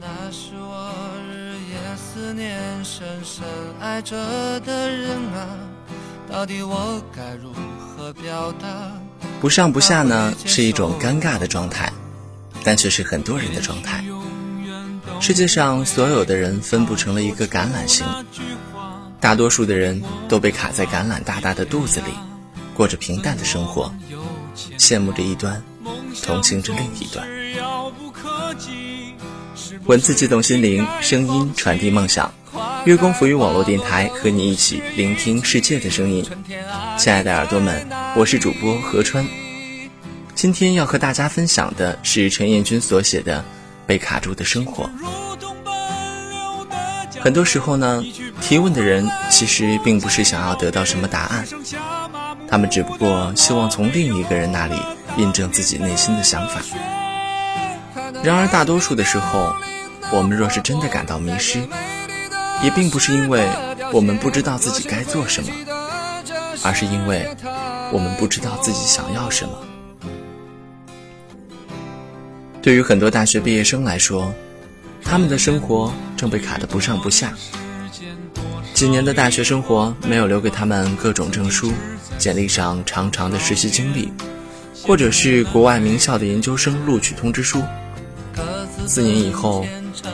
那是我日夜思念、深深爱着的人啊，到底我该如何表达？不上不下呢，是一种尴尬的状态，但却是很多人的状态。世界上所有的人分布成了一个橄榄形，大多数的人都被卡在橄榄大大的肚子里，过着平淡的生活，羡慕着一端，同情着另一端。文字激动心灵，声音传递梦想。月光浮于网络电台，和你一起聆听世界的声音。亲爱的耳朵们，我是主播何川。今天要和大家分享的是陈彦君所写的《被卡住的生活》。很多时候呢，提问的人其实并不是想要得到什么答案，他们只不过希望从另一个人那里印证自己内心的想法。然而，大多数的时候，我们若是真的感到迷失，也并不是因为我们不知道自己该做什么，而是因为我们不知道自己想要什么。对于很多大学毕业生来说，他们的生活正被卡得不上不下。几年的大学生活没有留给他们各种证书、简历上长长的实习经历，或者是国外名校的研究生录取通知书。四年以后，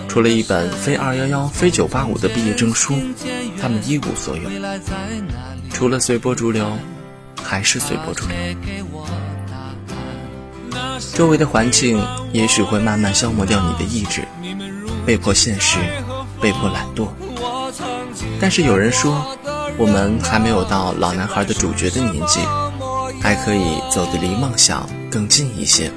除了一本非二幺幺、非九八五的毕业证书，他们一无所有。除了随波逐流，还是随波逐流。周围的环境也许会慢慢消磨掉你的意志。被迫现实，被迫懒惰。但是有人说，我们还没有到老男孩的主角的年纪，还可以走得离梦想更近一些。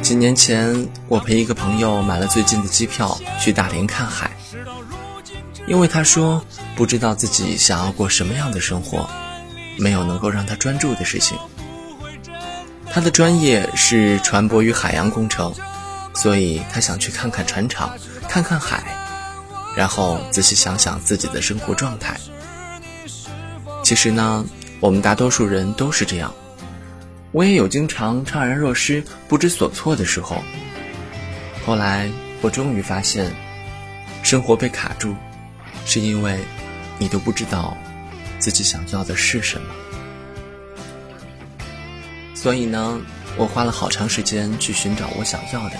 几年前，我陪一个朋友买了最近的机票去大连看海，因为他说不知道自己想要过什么样的生活，没有能够让他专注的事情。他的专业是船舶与海洋工程。所以他想去看看船厂，看看海，然后仔细想想自己的生活状态。其实呢，我们大多数人都是这样。我也有经常怅然若失、不知所措的时候。后来我终于发现，生活被卡住，是因为你都不知道自己想要的是什么。所以呢，我花了好长时间去寻找我想要的。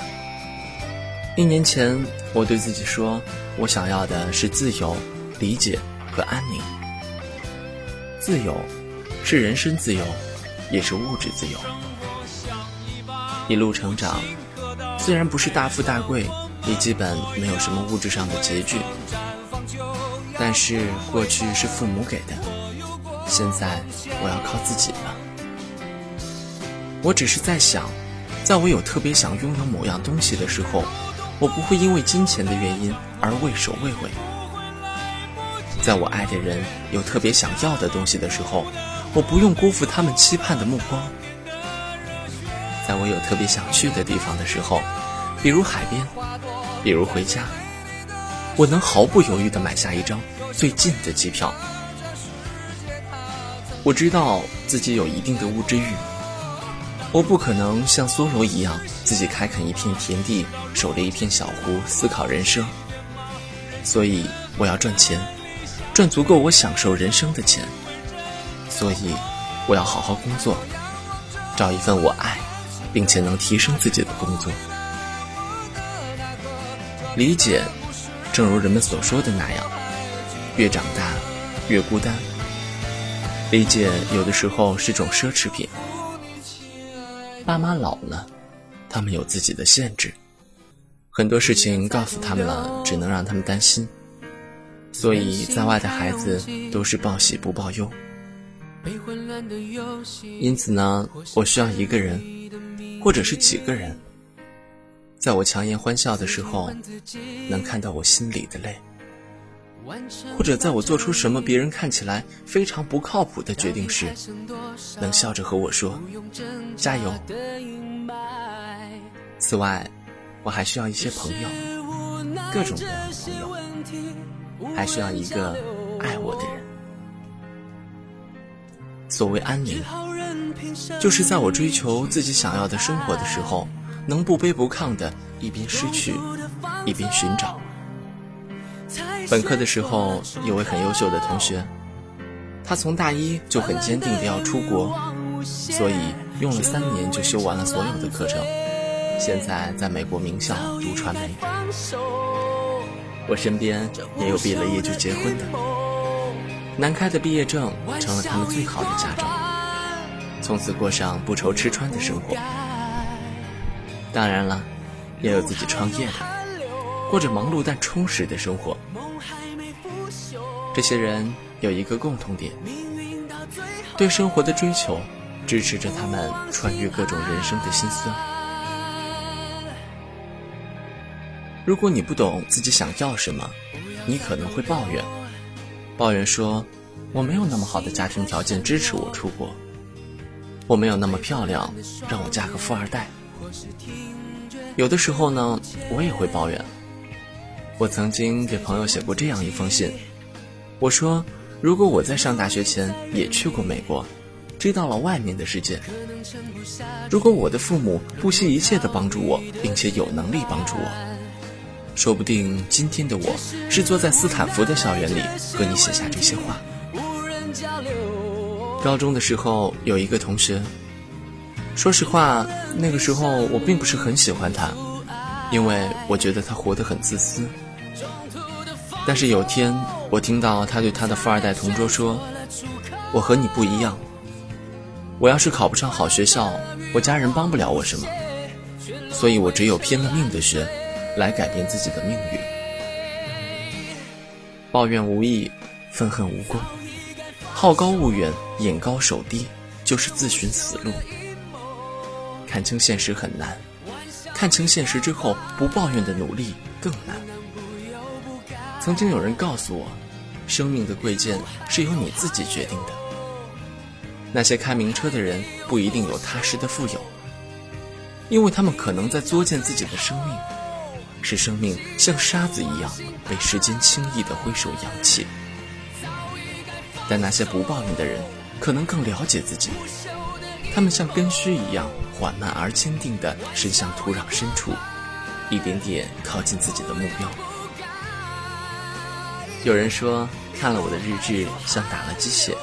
一年前，我对自己说：“我想要的是自由、理解和安宁。自由，是人身自由，也是物质自由。一路成长，虽然不是大富大贵，也基本没有什么物质上的拮据。但是过去是父母给的，现在我要靠自己了。我只是在想，在我有特别想拥有某样东西的时候。”我不会因为金钱的原因而畏首畏尾，在我爱的人有特别想要的东西的时候，我不用辜负他们期盼的目光。在我有特别想去的地方的时候，比如海边，比如回家，我能毫不犹豫地买下一张最近的机票。我知道自己有一定的物质欲。我不可能像梭罗一样自己开垦一片田地，守着一片小湖思考人生。所以我要赚钱，赚足够我享受人生的钱。所以我要好好工作，找一份我爱，并且能提升自己的工作。理解，正如人们所说的那样，越长大越孤单。理解有的时候是种奢侈品。爸妈老了，他们有自己的限制，很多事情告诉他们了，只能让他们担心。所以，在外的孩子都是报喜不报忧。因此呢，我需要一个人，或者是几个人，在我强颜欢笑的时候，能看到我心里的泪。或者在我做出什么别人看起来非常不靠谱的决定时，能笑着和我说：“加油。”此外，我还需要一些朋友，各种各样的朋友，还需要一个爱我的人。所谓安宁，就是在我追求自己想要的生活的时候，能不卑不亢的一边失去，一边寻找。本科的时候，有位很优秀的同学，他从大一就很坚定的要出国，所以用了三年就修完了所有的课程，现在在美国名校读传媒。我身边也有毕了业就结婚的，南开的毕业证成了他们最好的家政，从此过上不愁吃穿的生活。当然了，也有自己创业的，过着忙碌但充实的生活。这些人有一个共同点：对生活的追求，支持着他们穿越各种人生的辛酸。如果你不懂自己想要什么，你可能会抱怨，抱怨说我没有那么好的家庭条件支持我出国，我没有那么漂亮，让我嫁个富二代。有的时候呢，我也会抱怨。我曾经给朋友写过这样一封信，我说，如果我在上大学前也去过美国，知道了外面的世界，如果我的父母不惜一切的帮助我，并且有能力帮助我。说不定今天的我是坐在斯坦福的校园里和你写下这些话。高中的时候有一个同学，说实话，那个时候我并不是很喜欢他，因为我觉得他活得很自私。但是有天我听到他对他的富二代同桌说：“我和你不一样，我要是考不上好学校，我家人帮不了我什么，所以我只有拼了命的学。”来改变自己的命运，抱怨无益，愤恨无功，好高骛远，眼高手低，就是自寻死路。看清现实很难，看清现实之后，不抱怨的努力更难。曾经有人告诉我，生命的贵贱是由你自己决定的。那些开名车的人不一定有踏实的富有，因为他们可能在作践自己的生命。使生命像沙子一样被时间轻易的挥手扬起，但那些不抱怨的人可能更了解自己，他们像根须一样缓慢而坚定地伸向土壤深处，一点点靠近自己的目标。有人说看了我的日志像打了鸡血，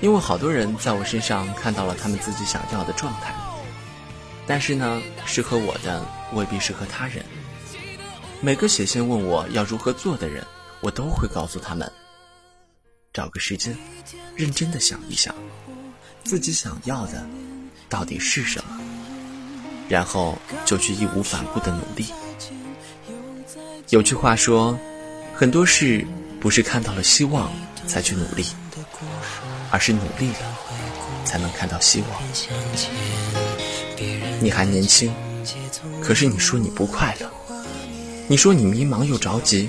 因为好多人在我身上看到了他们自己想要的状态，但是呢，适合我的未必适合他人。每个写信问我要如何做的人，我都会告诉他们：找个时间，认真的想一想，自己想要的到底是什么，然后就去义无反顾的努力。有句话说，很多事不是看到了希望才去努力，而是努力了才能看到希望。你还年轻，可是你说你不快乐。你说你迷茫又着急，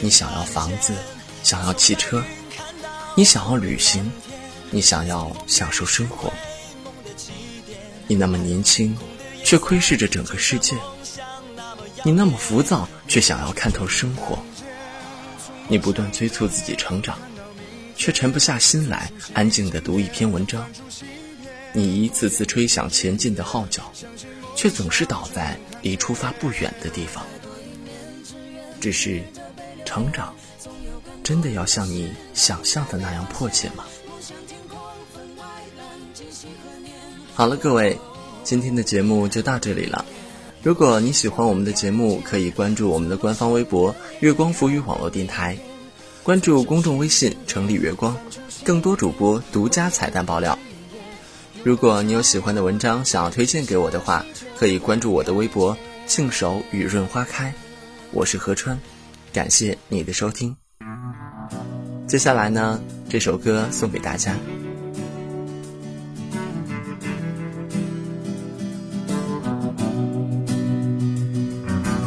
你想要房子，想要汽车，你想要旅行，你想要享受生活。你那么年轻，却窥视着整个世界；你那么浮躁，却想要看透生活。你不断催促自己成长，却沉不下心来安静地读一篇文章。你一次次吹响前进的号角，却总是倒在离出发不远的地方。只是，成长真的要像你想象的那样迫切吗？好了，各位，今天的节目就到这里了。如果你喜欢我们的节目，可以关注我们的官方微博“月光浮语网络电台”，关注公众微信“城里月光”，更多主播独家彩蛋爆料。如果你有喜欢的文章想要推荐给我的话，可以关注我的微博“信手雨润花开”。我是何川，感谢你的收听。接下来呢，这首歌送给大家。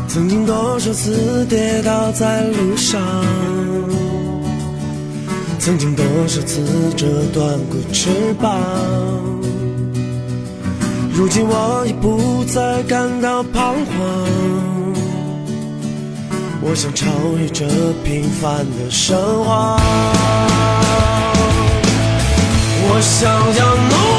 曾经多少次跌倒在路上，曾经多少次折断过翅膀，如今我已不再感到彷徨。我想超越这平凡的生活，我想要怒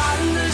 sun